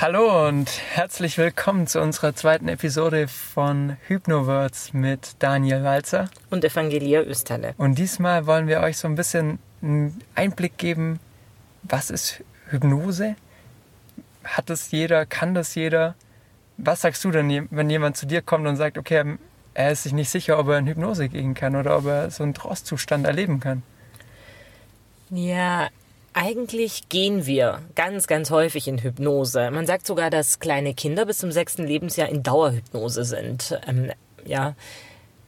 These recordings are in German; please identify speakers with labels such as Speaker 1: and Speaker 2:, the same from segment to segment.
Speaker 1: Hallo und herzlich willkommen zu unserer zweiten Episode von Hypnowords mit Daniel Walzer
Speaker 2: und Evangelia Österle.
Speaker 1: Und diesmal wollen wir euch so ein bisschen einen Einblick geben, was ist Hypnose? Hat das jeder? Kann das jeder? Was sagst du denn, wenn jemand zu dir kommt und sagt, okay, er ist sich nicht sicher, ob er in Hypnose gehen kann oder ob er so einen Trostzustand erleben kann?
Speaker 2: Ja, eigentlich gehen wir ganz, ganz häufig in Hypnose. Man sagt sogar, dass kleine Kinder bis zum sechsten Lebensjahr in Dauerhypnose sind. Ähm, ja,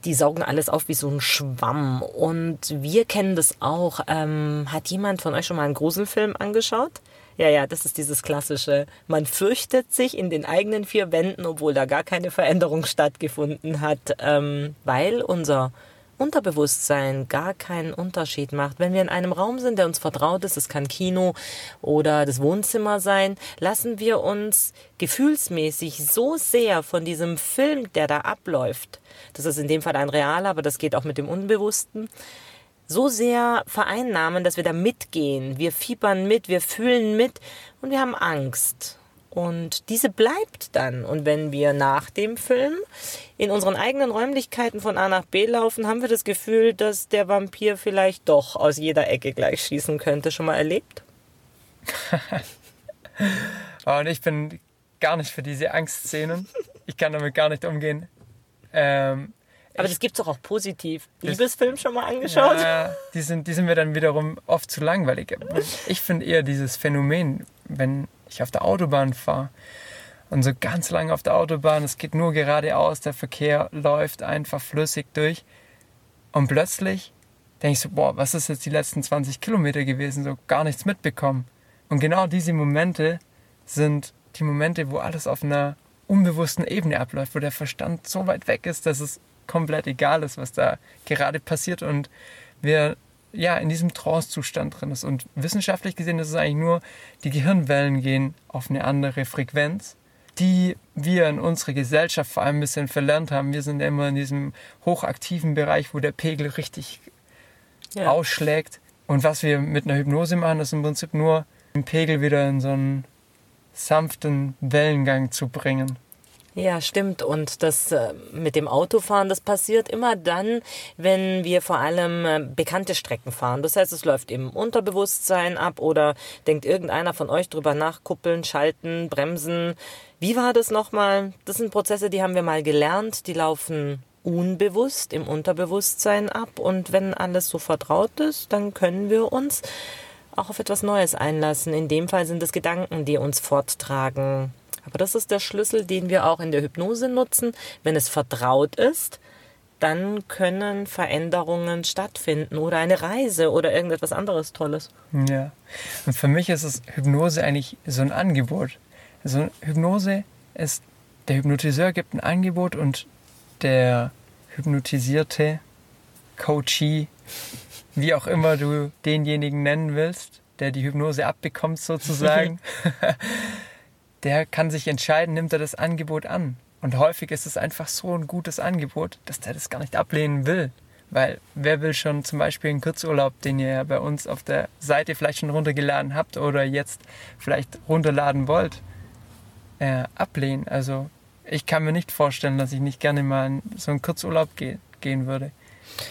Speaker 2: die saugen alles auf wie so ein Schwamm. Und wir kennen das auch. Ähm, hat jemand von euch schon mal einen Gruselfilm angeschaut? Ja, ja, das ist dieses klassische. Man fürchtet sich in den eigenen vier Wänden, obwohl da gar keine Veränderung stattgefunden hat, ähm, weil unser Unterbewusstsein gar keinen Unterschied macht. Wenn wir in einem Raum sind, der uns vertraut ist, es kann Kino oder das Wohnzimmer sein, lassen wir uns gefühlsmäßig so sehr von diesem Film, der da abläuft, das ist in dem Fall ein realer, aber das geht auch mit dem Unbewussten, so sehr vereinnahmen, dass wir da mitgehen. Wir fiebern mit, wir fühlen mit und wir haben Angst. Und diese bleibt dann. Und wenn wir nach dem Film in unseren eigenen Räumlichkeiten von A nach B laufen, haben wir das Gefühl, dass der Vampir vielleicht doch aus jeder Ecke gleich schießen könnte. Schon mal erlebt?
Speaker 1: und ich bin gar nicht für diese Angstszenen. Ich kann damit gar nicht umgehen. Ähm,
Speaker 2: aber das gibt es doch auch positiv. Liebesfilm schon mal angeschaut?
Speaker 1: Ja, die sind, die sind mir dann wiederum oft zu langweilig. Ich finde eher dieses Phänomen, wenn ich auf der Autobahn fahre. Und so ganz lange auf der Autobahn, es geht nur geradeaus, der Verkehr läuft einfach flüssig durch. Und plötzlich denke ich so, boah, was ist jetzt die letzten 20 Kilometer gewesen, so gar nichts mitbekommen. Und genau diese Momente sind die Momente, wo alles auf einer unbewussten Ebene abläuft, wo der Verstand so weit weg ist, dass es komplett egal ist, was da gerade passiert. Und wir ja, in diesem Trance-Zustand drin ist. Und wissenschaftlich gesehen ist es eigentlich nur, die Gehirnwellen gehen auf eine andere Frequenz, die wir in unserer Gesellschaft vor allem ein bisschen verlernt haben. Wir sind immer in diesem hochaktiven Bereich, wo der Pegel richtig ja. ausschlägt. Und was wir mit einer Hypnose machen, ist im Prinzip nur, den Pegel wieder in so einen sanften Wellengang zu bringen.
Speaker 2: Ja, stimmt. Und das äh, mit dem Autofahren, das passiert immer dann, wenn wir vor allem äh, bekannte Strecken fahren. Das heißt, es läuft im Unterbewusstsein ab oder denkt irgendeiner von euch drüber nach, kuppeln, schalten, bremsen. Wie war das nochmal? Das sind Prozesse, die haben wir mal gelernt, die laufen unbewusst im Unterbewusstsein ab. Und wenn alles so vertraut ist, dann können wir uns auch auf etwas Neues einlassen. In dem Fall sind es Gedanken, die uns forttragen aber das ist der Schlüssel, den wir auch in der Hypnose nutzen. Wenn es vertraut ist, dann können Veränderungen stattfinden oder eine Reise oder irgendetwas anderes Tolles.
Speaker 1: Ja. Und für mich ist es Hypnose eigentlich so ein Angebot. Also Hypnose ist, der Hypnotiseur gibt ein Angebot und der hypnotisierte Coachee, wie auch immer du denjenigen nennen willst, der die Hypnose abbekommt sozusagen, der kann sich entscheiden, nimmt er das Angebot an. Und häufig ist es einfach so ein gutes Angebot, dass der das gar nicht ablehnen will. Weil wer will schon zum Beispiel einen Kurzurlaub, den ihr ja bei uns auf der Seite vielleicht schon runtergeladen habt oder jetzt vielleicht runterladen wollt, äh, ablehnen? Also ich kann mir nicht vorstellen, dass ich nicht gerne mal in so einen Kurzurlaub ge gehen würde.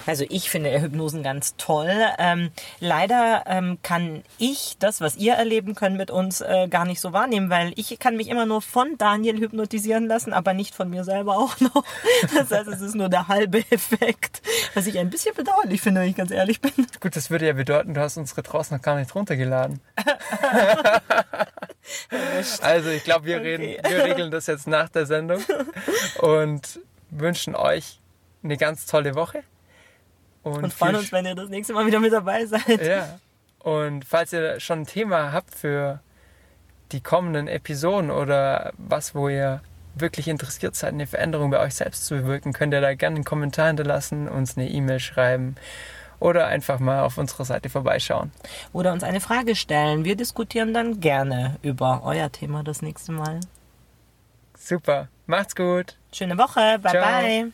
Speaker 2: Also ich finde Hypnosen ganz toll. Ähm, leider ähm, kann ich das, was ihr erleben könnt mit uns, äh, gar nicht so wahrnehmen, weil ich kann mich immer nur von Daniel hypnotisieren lassen, aber nicht von mir selber auch noch. Das heißt, es ist nur der halbe Effekt, was ich ein bisschen bedauerlich finde, wenn ich ganz ehrlich bin.
Speaker 1: Gut, das würde ja bedeuten, du hast unsere draußen noch gar nicht runtergeladen. also ich glaube, wir, okay. wir regeln das jetzt nach der Sendung und wünschen euch eine ganz tolle Woche.
Speaker 2: Und, und freuen uns, wenn ihr das nächste Mal wieder mit dabei seid.
Speaker 1: Ja. Und falls ihr schon ein Thema habt für die kommenden Episoden oder was, wo ihr wirklich interessiert seid, eine Veränderung bei euch selbst zu bewirken, könnt ihr da gerne einen Kommentar hinterlassen, uns eine E-Mail schreiben oder einfach mal auf unserer Seite vorbeischauen.
Speaker 2: Oder uns eine Frage stellen. Wir diskutieren dann gerne über euer Thema das nächste Mal.
Speaker 1: Super. Macht's gut.
Speaker 2: Schöne Woche. Bye Ciao. bye.